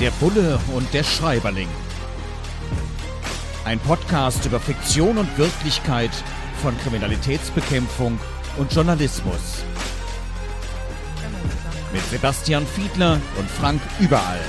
Der Bulle und der Schreiberling. Ein Podcast über Fiktion und Wirklichkeit von Kriminalitätsbekämpfung und Journalismus. Mit Sebastian Fiedler und Frank Überall.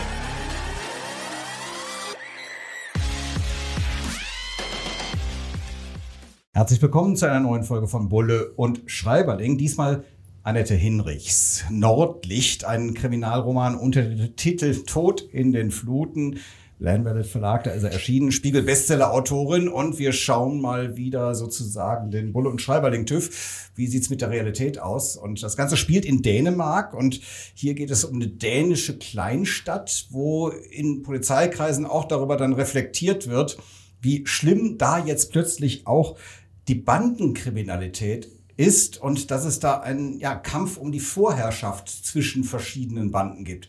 Herzlich willkommen zu einer neuen Folge von Bulle und Schreiberling. Diesmal Annette Hinrichs. Nordlicht, ein Kriminalroman unter dem Titel Tod in den Fluten. Landwellet Verlag, da ist er erschienen, Spiegel Bestseller-Autorin und wir schauen mal wieder sozusagen den Bulle und Schreiberling TÜV. Wie sieht's mit der Realität aus? Und das Ganze spielt in Dänemark und hier geht es um eine dänische Kleinstadt, wo in Polizeikreisen auch darüber dann reflektiert wird, wie schlimm da jetzt plötzlich auch die Bandenkriminalität ist und dass es da einen ja, Kampf um die Vorherrschaft zwischen verschiedenen Banden gibt.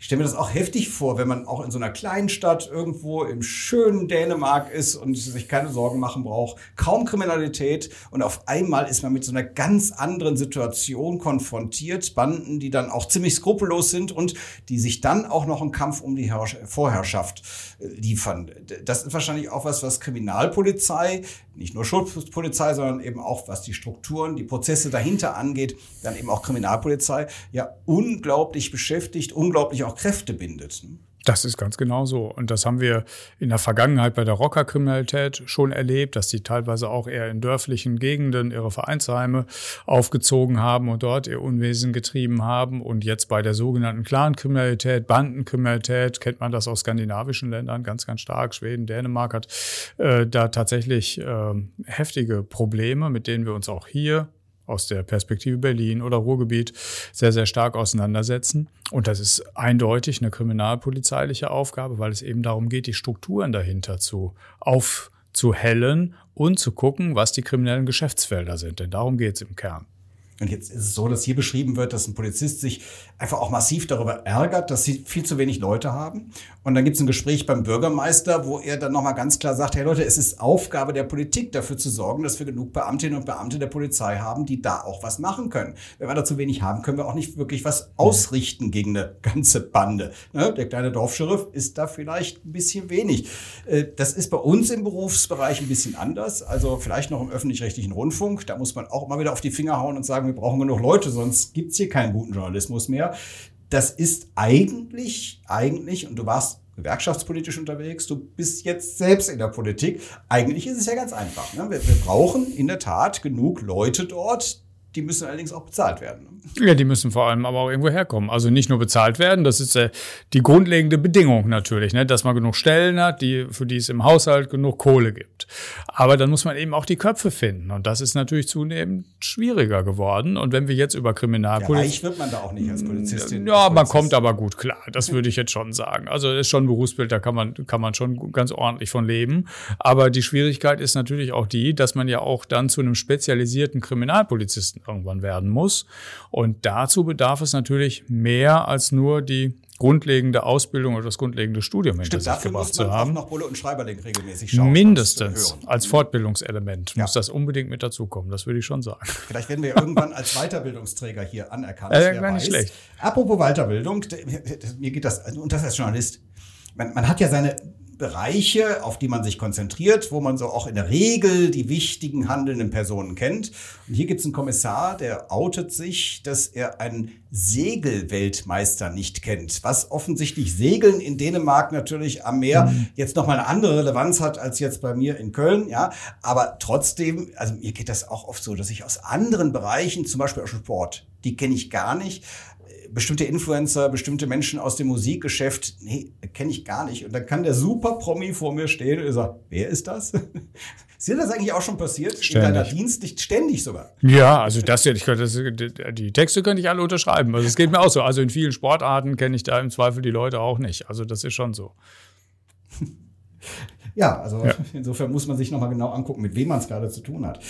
Ich stelle mir das auch heftig vor, wenn man auch in so einer kleinen Stadt irgendwo im schönen Dänemark ist und sich keine Sorgen machen braucht, kaum Kriminalität und auf einmal ist man mit so einer ganz anderen Situation konfrontiert, Banden, die dann auch ziemlich skrupellos sind und die sich dann auch noch einen Kampf um die Vorherrschaft äh, liefern. Das ist wahrscheinlich auch was, was Kriminalpolizei, nicht nur Schutzpolizei, sondern eben auch was die Strukturen, die Prozesse dahinter angeht, dann eben auch Kriminalpolizei, ja unglaublich beschäftigt, unglaublich auch Kräfte bindet. Ne? Das ist ganz genau so. Und das haben wir in der Vergangenheit bei der Rockerkriminalität schon erlebt, dass die teilweise auch eher in dörflichen Gegenden ihre Vereinsheime aufgezogen haben und dort ihr Unwesen getrieben haben. Und jetzt bei der sogenannten Clankriminalität, Bandenkriminalität, kennt man das aus skandinavischen Ländern ganz, ganz stark. Schweden, Dänemark hat äh, da tatsächlich äh, heftige Probleme, mit denen wir uns auch hier aus der Perspektive Berlin oder Ruhrgebiet sehr, sehr stark auseinandersetzen. Und das ist eindeutig eine kriminalpolizeiliche Aufgabe, weil es eben darum geht, die Strukturen dahinter zu aufzuhellen und zu gucken, was die kriminellen Geschäftsfelder sind. Denn darum geht es im Kern. Und jetzt ist es so, dass hier beschrieben wird, dass ein Polizist sich einfach auch massiv darüber ärgert, dass sie viel zu wenig Leute haben. Und dann gibt es ein Gespräch beim Bürgermeister, wo er dann nochmal ganz klar sagt, hey Leute, es ist Aufgabe der Politik dafür zu sorgen, dass wir genug Beamtinnen und Beamte der Polizei haben, die da auch was machen können. Wenn wir da zu wenig haben, können wir auch nicht wirklich was ausrichten gegen eine ganze Bande. Ne? Der kleine Dorfscheriff ist da vielleicht ein bisschen wenig. Äh, das ist bei uns im Berufsbereich ein bisschen anders. Also vielleicht noch im öffentlich-rechtlichen Rundfunk. Da muss man auch immer wieder auf die Finger hauen und sagen, wir brauchen genug Leute, sonst gibt's hier keinen guten Journalismus mehr. Das ist eigentlich, eigentlich, und du warst gewerkschaftspolitisch unterwegs, du bist jetzt selbst in der Politik. Eigentlich ist es ja ganz einfach. Ne? Wir, wir brauchen in der Tat genug Leute dort, die müssen allerdings auch bezahlt werden. Ne? Ja, die müssen vor allem aber auch irgendwo herkommen. Also nicht nur bezahlt werden, das ist äh, die grundlegende Bedingung natürlich, ne? dass man genug Stellen hat, die, für die es im Haushalt genug Kohle gibt. Aber dann muss man eben auch die Köpfe finden. Und das ist natürlich zunehmend schwieriger geworden. Und wenn wir jetzt über Kriminalpolitik. Ja, reich wird man da auch nicht als Polizistin. Ja, als man kommt aber gut klar. Das würde ich jetzt schon sagen. Also das ist schon ein Berufsbild, da kann man, kann man schon ganz ordentlich von leben. Aber die Schwierigkeit ist natürlich auch die, dass man ja auch dann zu einem spezialisierten Kriminalpolizisten irgendwann werden muss. Und dazu bedarf es natürlich mehr als nur die grundlegende Ausbildung oder das grundlegende Studium hinter sich gebracht zu haben. noch Bulle und Schreiberling regelmäßig schauen. Mindestens als Fortbildungselement ja. muss das unbedingt mit dazukommen. Das würde ich schon sagen. Vielleicht werden wir irgendwann als Weiterbildungsträger hier anerkannt. Äh, gar nicht schlecht. Apropos Weiterbildung, mir geht das, und das als Journalist, man, man hat ja seine Bereiche, auf die man sich konzentriert, wo man so auch in der Regel die wichtigen handelnden Personen kennt. Und hier gibt es einen Kommissar, der outet sich, dass er einen Segelweltmeister nicht kennt, was offensichtlich Segeln in Dänemark natürlich am Meer mhm. jetzt nochmal eine andere Relevanz hat als jetzt bei mir in Köln, ja. Aber trotzdem, also mir geht das auch oft so, dass ich aus anderen Bereichen, zum Beispiel aus Sport, die kenne ich gar nicht, bestimmte Influencer, bestimmte Menschen aus dem Musikgeschäft, nee, kenne ich gar nicht. Und dann kann der Super-Promi vor mir stehen und sagt, wer ist das? Ist dir das eigentlich auch schon passiert? Ständig. In deiner Dienst, ständig sogar? Ja, also das, ich könnte, die Texte könnte ich alle unterschreiben. Also es geht mir auch so. Also in vielen Sportarten kenne ich da im Zweifel die Leute auch nicht. Also das ist schon so. Ja, also ja. insofern muss man sich nochmal genau angucken, mit wem man es gerade zu tun hat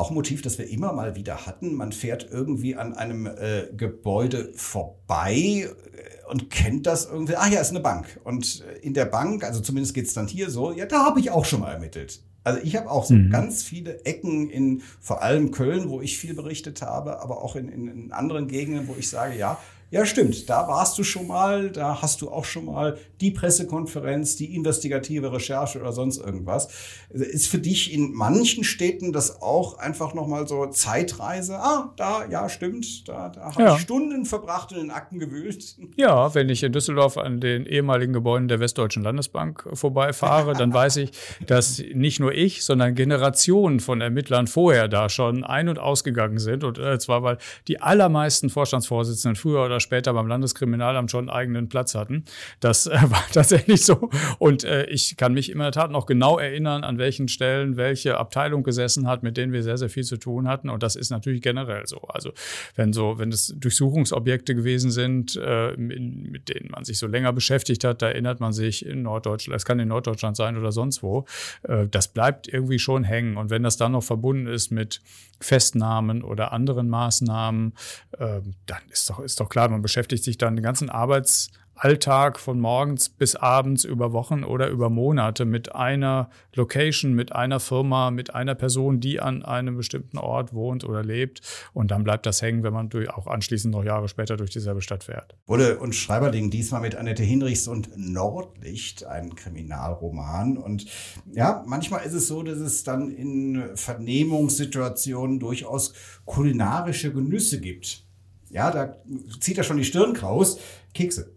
auch ein Motiv, das wir immer mal wieder hatten. Man fährt irgendwie an einem äh, Gebäude vorbei äh, und kennt das irgendwie. Ah ja, ist eine Bank. Und in der Bank, also zumindest geht es dann hier so, ja, da habe ich auch schon mal ermittelt. Also ich habe auch so mhm. ganz viele Ecken in vor allem Köln, wo ich viel berichtet habe, aber auch in, in, in anderen Gegenden, wo ich sage, ja, Ja, stimmt. Da warst du schon mal, da hast du auch schon mal die Pressekonferenz, die investigative Recherche oder sonst irgendwas. Ist für dich in manchen Städten das auch einfach nochmal so Zeitreise? Ah, da, ja, stimmt. Da, da habe Ja. ich Stunden verbracht und in Akten gewühlt. Ja, wenn ich in Düsseldorf an den ehemaligen Gebäuden der Westdeutschen Landesbank vorbeifahre, dann weiß ich, dass nicht nur ich, sondern Generationen von Ermittlern vorher da schon ein- und ausgegangen sind. Und äh, zwar, weil die allermeisten Vorstandsvorsitzenden früher oder später beim Landeskriminalamt schon einen eigenen Platz hatten. Das äh, war tatsächlich so. Und äh, ich kann mich in der Tat noch genau erinnern, an welchen Stellen welche Abteilung gesessen hat, mit denen wir sehr, sehr viel zu tun hatten. Und das ist natürlich generell so. Also wenn so, wenn es Durchsuchungsobjekte gewesen sind, äh, mit denen man sich so länger beschäftigt hat, da erinnert man sich in Norddeutschland, es kann in Norddeutschland sein oder sonst wo, äh, das bleibt irgendwie schon hängen. Und wenn das dann noch verbunden ist mit Festnahmen oder anderen Maßnahmen, äh, dann ist doch, ist doch klar, man beschäftigt sich dann den ganzen Arbeitsalltag von morgens bis abends über Wochen oder über Monate mit einer Location, mit einer Firma, mit einer Person, die an einem bestimmten Ort wohnt oder lebt. Und dann bleibt das hängen, wenn man durch, auch anschließend noch Jahre später durch dieselbe Stadt fährt. Bulle und Schreiberling, diesmal mit Annette Hinrichs und Nordlicht, ein Kriminalroman. Und ja, manchmal ist es so, dass es dann in Vernehmungssituationen durchaus kulinarische Genüsse gibt. Ja, da zieht er schon die Stirn kraus. Kekse.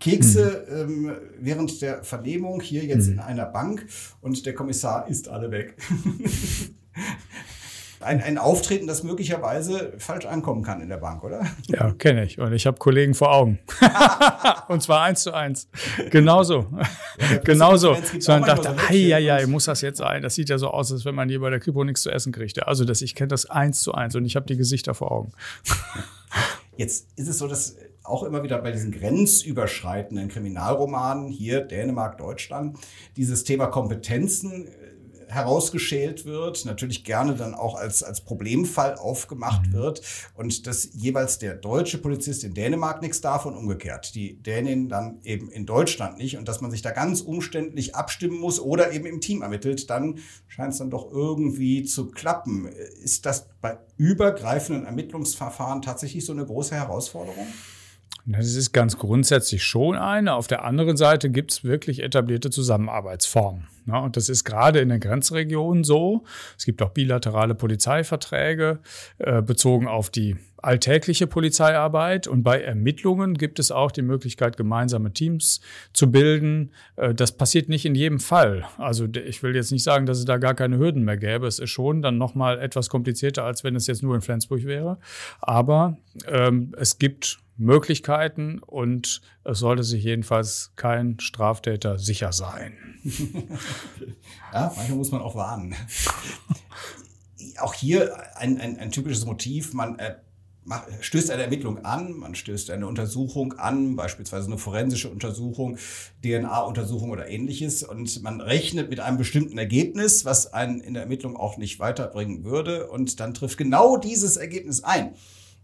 Kekse ähm, während der Vernehmung hier jetzt in einer Bank und der Kommissar isst alle weg. ein, ein Auftreten, das möglicherweise falsch ankommen kann in der Bank, oder? Ja, kenne ich. Und ich habe Kollegen vor Augen. und zwar eins zu eins. Genauso. Genauso. Pressekonferenz gibt's So man dachte, ei, und- muss das jetzt sein? Das sieht ja so aus, als wenn man hier bei der Kripo nichts zu essen kriegt. Also das, ich kenne das eins zu eins und ich habe die Gesichter vor Augen. Jetzt ist es so, dass auch immer wieder bei diesen grenzüberschreitenden Kriminalromanen hier Dänemark, Deutschland dieses Thema Kompetenzen äh, herausgeschält wird, natürlich gerne dann auch als, als Problemfall aufgemacht wird und dass jeweils der deutsche Polizist in Dänemark nichts darf und umgekehrt. Die Dänin dann eben in Deutschland nicht und dass man sich da ganz umständlich abstimmen muss oder eben im Team ermittelt, dann scheint es dann doch irgendwie zu klappen. Ist das bei übergreifenden Ermittlungsverfahren tatsächlich so eine große Herausforderung? Das ist ganz grundsätzlich schon eine. Auf der anderen Seite gibt es wirklich etablierte Zusammenarbeitsformen. Ja, und das ist gerade in den Grenzregionen so. Es gibt auch bilaterale Polizeiverträge äh, bezogen auf die alltägliche Polizeiarbeit. Und bei Ermittlungen gibt es auch die Möglichkeit, gemeinsame Teams zu bilden. Äh, das passiert nicht in jedem Fall. Also ich will jetzt nicht sagen, dass es da gar keine Hürden mehr gäbe. Es ist schon dann nochmal etwas komplizierter, als wenn es jetzt nur in Flensburg wäre. Aber ähm, es gibt Möglichkeiten und es sollte sich jedenfalls kein Straftäter sicher sein. Ja, manchmal muss man auch warnen. auch hier ein, ein, ein typisches Motiv. Man äh, macht, stößt eine Ermittlung an, man stößt eine Untersuchung an, beispielsweise eine forensische Untersuchung, DNA-Untersuchung oder ähnliches. Und man rechnet mit einem bestimmten Ergebnis, was einen in der Ermittlung auch nicht weiterbringen würde. Und dann trifft genau dieses Ergebnis ein.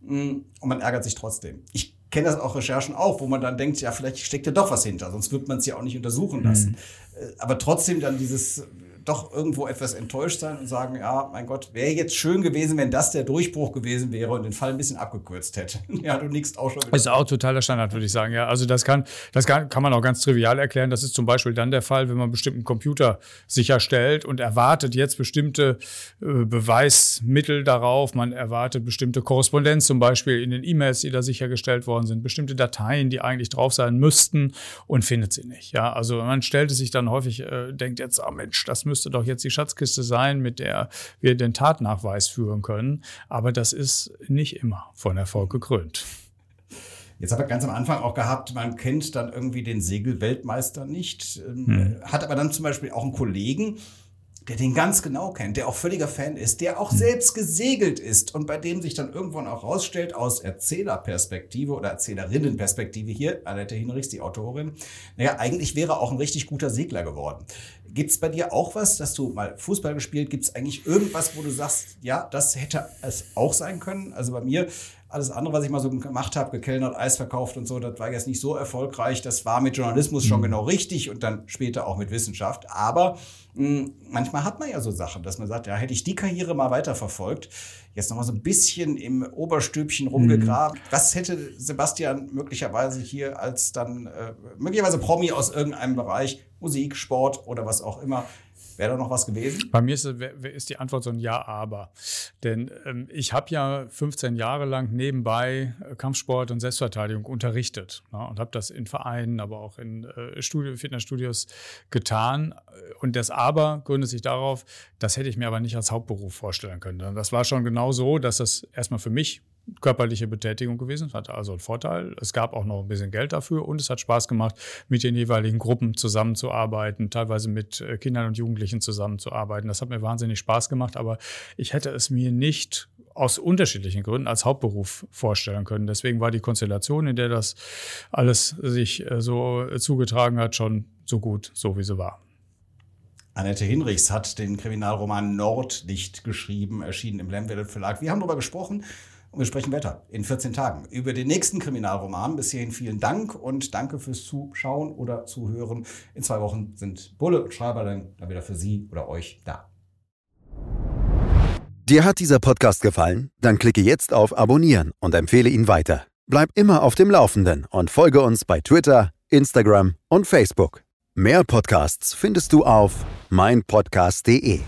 Mm, Und man ärgert sich trotzdem. Ich kenne das auch Recherchen auch, wo man dann denkt, ja, vielleicht steckt ja doch was hinter, sonst wird man es ja auch nicht untersuchen lassen. Äh, Aber trotzdem dann dieses doch irgendwo etwas enttäuscht sein und sagen, ja, mein Gott, wäre jetzt schön gewesen, wenn das der Durchbruch gewesen wäre und den Fall ein bisschen abgekürzt hätte. ja, du nickst auch schon. Ist auch totaler Standard, würde ich sagen. Ja, also das kann, das kann, kann man auch ganz trivial erklären. Das ist zum Beispiel dann der Fall, wenn man einen bestimmten Computer sicherstellt und erwartet jetzt bestimmte äh, Beweismittel darauf. Man erwartet bestimmte Korrespondenz, zum Beispiel in den E-Mails, die da sichergestellt worden sind, bestimmte Dateien, die eigentlich drauf sein müssten und findet sie nicht. Ja, also man stellt es sich dann häufig, äh, denkt jetzt, ah Mensch, das müsste doch jetzt die Schatzkiste sein, mit der wir den Tatnachweis führen können. Aber das ist nicht immer von Erfolg gekrönt. Jetzt habe ich ganz am Anfang auch gehabt, man kennt dann irgendwie den Segelweltmeister nicht, ähm, hat aber dann zum Beispiel auch einen Kollegen, der den ganz genau kennt, der auch völliger Fan ist, der auch selbst gesegelt ist und bei dem sich dann irgendwann auch rausstellt, aus Erzählerperspektive oder Erzählerinnenperspektive hier, Annette Hinrichs, die Autorin, naja, eigentlich wäre er auch ein richtig guter Segler geworden. Gibt es bei dir auch was, dass du mal Fußball gespielt? Gibt es eigentlich irgendwas, wo du sagst, ja, das hätte es auch sein können? Also bei mir, alles andere, was ich mal so gemacht habe, gekellnert, Eis verkauft und so, das war jetzt nicht so erfolgreich. Das war mit Journalismus schon mhm. genau richtig und dann später auch mit Wissenschaft. Aber mh, hm, manchmal hat man ja so Sachen, dass man sagt, ja, hätte ich die Karriere mal weiterverfolgt, jetzt noch mal so ein bisschen im Oberstübchen rumgegraben. Mhm. Was hätte Sebastian möglicherweise hier als dann äh, möglicherweise Promi aus irgendeinem Bereich, Musik, Sport oder was auch immer, Wäre da noch was gewesen? Bei mir ist, ist die Antwort so ein Ja, aber. Denn ähm, ich habe ja 15 Jahre lang nebenbei äh, Kampfsport und Selbstverteidigung unterrichtet ne, und habe das in Vereinen, aber auch in äh, Studio, Fitnessstudios getan. Und das Aber gründet sich darauf, das hätte ich mir aber nicht als Hauptberuf vorstellen können. Das war schon genau so, dass das erstmal für mich körperliche Betätigung gewesen. Es hatte also einen Vorteil. Es gab auch noch ein bisschen Geld dafür und es hat Spaß gemacht, mit den jeweiligen Gruppen zusammenzuarbeiten, teilweise mit äh, Kindern und Jugendlichen zusammenzuarbeiten. Das hat mir wahnsinnig Spaß gemacht, aber ich hätte es mir nicht aus unterschiedlichen Gründen als Hauptberuf vorstellen können. Deswegen war die Konstellation, in der das alles sich äh, so zugetragen hat, schon so gut, so wie sie war. Annette Hinrichs hat den Kriminalroman Nordlicht geschrieben, erschienen im Lemwelle Verlag. Wir haben darüber gesprochen, und wir sprechen weiter in 14 Tagen über den nächsten Kriminalroman. Bis hierhin vielen Dank und danke fürs Zuschauen oder Zuhören. In zwei Wochen sind Bulle und Schreiber dann wieder für Sie oder euch da. Dir hat dieser Podcast gefallen? Dann klicke jetzt auf Abonnieren und empfehle ihn weiter. Bleib immer auf dem Laufenden und folge uns bei Twitter, Instagram und Facebook. Mehr Podcasts findest du auf meinpodcast.de.